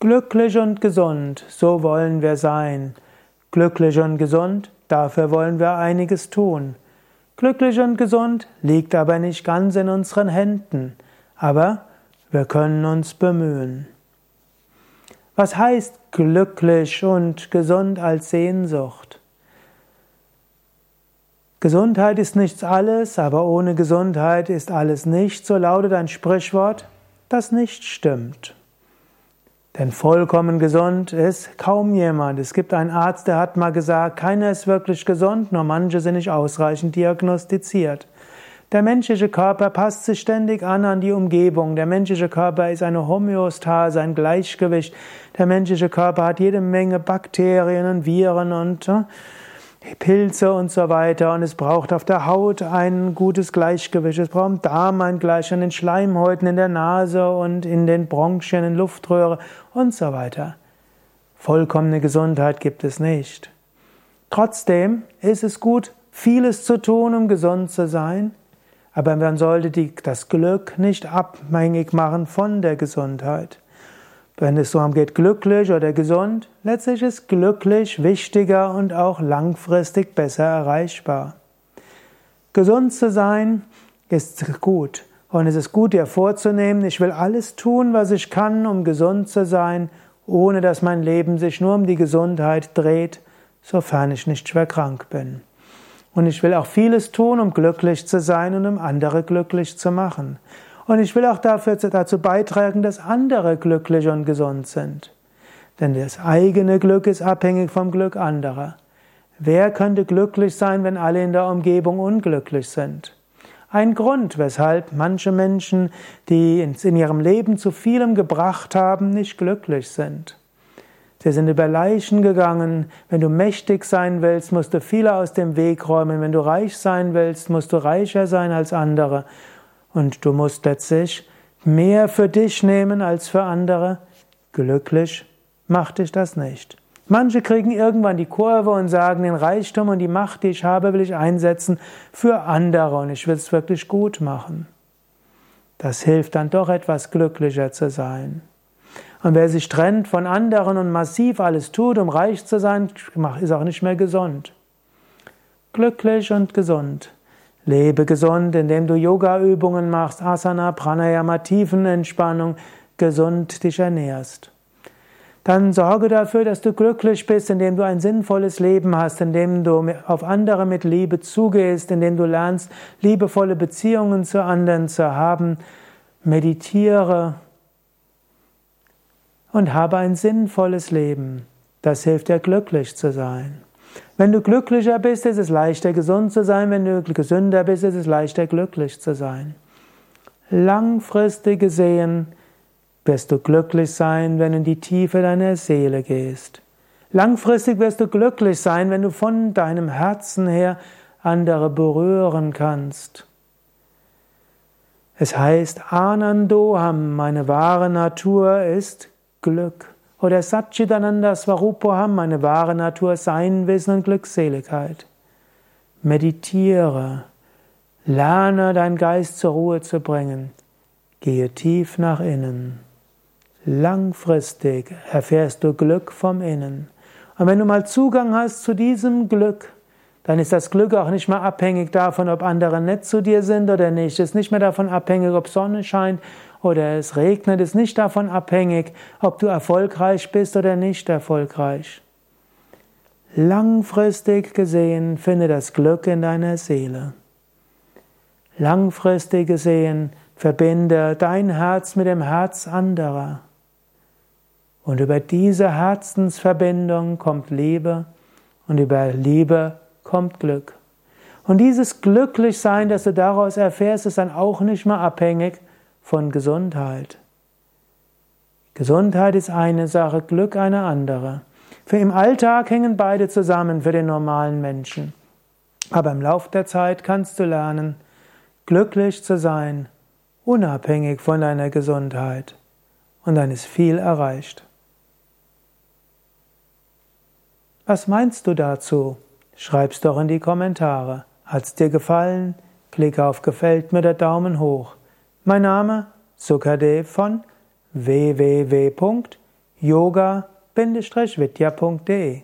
Glücklich und gesund, so wollen wir sein. Glücklich und gesund, dafür wollen wir einiges tun. Glücklich und gesund liegt aber nicht ganz in unseren Händen, aber wir können uns bemühen. Was heißt glücklich und gesund als Sehnsucht? Gesundheit ist nichts alles, aber ohne Gesundheit ist alles nichts, so lautet ein Sprichwort, das nicht stimmt. Denn vollkommen gesund ist kaum jemand. Es gibt einen Arzt, der hat mal gesagt, keiner ist wirklich gesund, nur manche sind nicht ausreichend diagnostiziert. Der menschliche Körper passt sich ständig an an die Umgebung. Der menschliche Körper ist eine Homöostase, ein Gleichgewicht. Der menschliche Körper hat jede Menge Bakterien und Viren und äh, Pilze und so weiter. Und es braucht auf der Haut ein gutes Gleichgewicht. Es braucht im Darm ein Gleichgewicht, in den Schleimhäuten, in der Nase und in den Bronchien, in Luftröhre und so weiter. Vollkommene Gesundheit gibt es nicht. Trotzdem ist es gut, vieles zu tun, um gesund zu sein. Aber man sollte die, das Glück nicht abhängig machen von der Gesundheit. Wenn es so geht, glücklich oder gesund, letztlich ist glücklich wichtiger und auch langfristig besser erreichbar. Gesund zu sein ist gut. Und es ist gut, dir vorzunehmen, ich will alles tun, was ich kann, um gesund zu sein, ohne dass mein Leben sich nur um die Gesundheit dreht, sofern ich nicht schwer krank bin. Und ich will auch vieles tun, um glücklich zu sein und um andere glücklich zu machen. Und ich will auch dafür, dazu beitragen, dass andere glücklich und gesund sind. Denn das eigene Glück ist abhängig vom Glück anderer. Wer könnte glücklich sein, wenn alle in der Umgebung unglücklich sind? Ein Grund, weshalb manche Menschen, die in ihrem Leben zu vielem gebracht haben, nicht glücklich sind. Sie sind über Leichen gegangen. Wenn du mächtig sein willst, musst du viele aus dem Weg räumen. Wenn du reich sein willst, musst du reicher sein als andere. Und du musst letztlich mehr für dich nehmen als für andere. Glücklich macht dich das nicht. Manche kriegen irgendwann die Kurve und sagen, den Reichtum und die Macht, die ich habe, will ich einsetzen für andere und ich will es wirklich gut machen. Das hilft dann doch etwas glücklicher zu sein. Und wer sich trennt von anderen und massiv alles tut, um reich zu sein, ist auch nicht mehr gesund. Glücklich und gesund. Lebe gesund, indem du Yoga-Übungen machst, Asana, Pranayama, Tiefenentspannung, gesund dich ernährst. Dann sorge dafür, dass du glücklich bist, indem du ein sinnvolles Leben hast, indem du auf andere mit Liebe zugehst, indem du lernst, liebevolle Beziehungen zu anderen zu haben. Meditiere und habe ein sinnvolles Leben. Das hilft dir, glücklich zu sein. Wenn du glücklicher bist, ist es leichter gesund zu sein. Wenn du gesünder bist, ist es leichter glücklich zu sein. Langfristig gesehen wirst du glücklich sein, wenn du in die Tiefe deiner Seele gehst. Langfristig wirst du glücklich sein, wenn du von deinem Herzen her andere berühren kannst. Es heißt, Anandoham, meine wahre Natur ist Glück. Oder Satchitananda Swarupoham, meine wahre Natur, Sein, Wissen und Glückseligkeit. Meditiere. Lerne deinen Geist zur Ruhe zu bringen. Gehe tief nach innen. Langfristig erfährst du Glück vom Innen. Und wenn du mal Zugang hast zu diesem Glück, dann ist das Glück auch nicht mehr abhängig davon, ob andere nett zu dir sind oder nicht. Es ist nicht mehr davon abhängig, ob Sonne scheint oder es regnet, ist nicht davon abhängig, ob du erfolgreich bist oder nicht erfolgreich. Langfristig gesehen finde das Glück in deiner Seele. Langfristig gesehen verbinde dein Herz mit dem Herz anderer. Und über diese Herzensverbindung kommt Liebe und über Liebe kommt Glück. Und dieses Glücklichsein, das du daraus erfährst, ist dann auch nicht mehr abhängig von Gesundheit. Gesundheit ist eine Sache, Glück eine andere. Für im Alltag hängen beide zusammen für den normalen Menschen. Aber im Lauf der Zeit kannst du lernen, glücklich zu sein, unabhängig von deiner Gesundheit. Und dann ist viel erreicht. Was meinst du dazu? Schreib's doch in die Kommentare. Hat's dir gefallen? Klicke auf Gefällt mir der Daumen hoch. Mein Name Sukadev von www.yoga-vidya.de yoga-vidya.de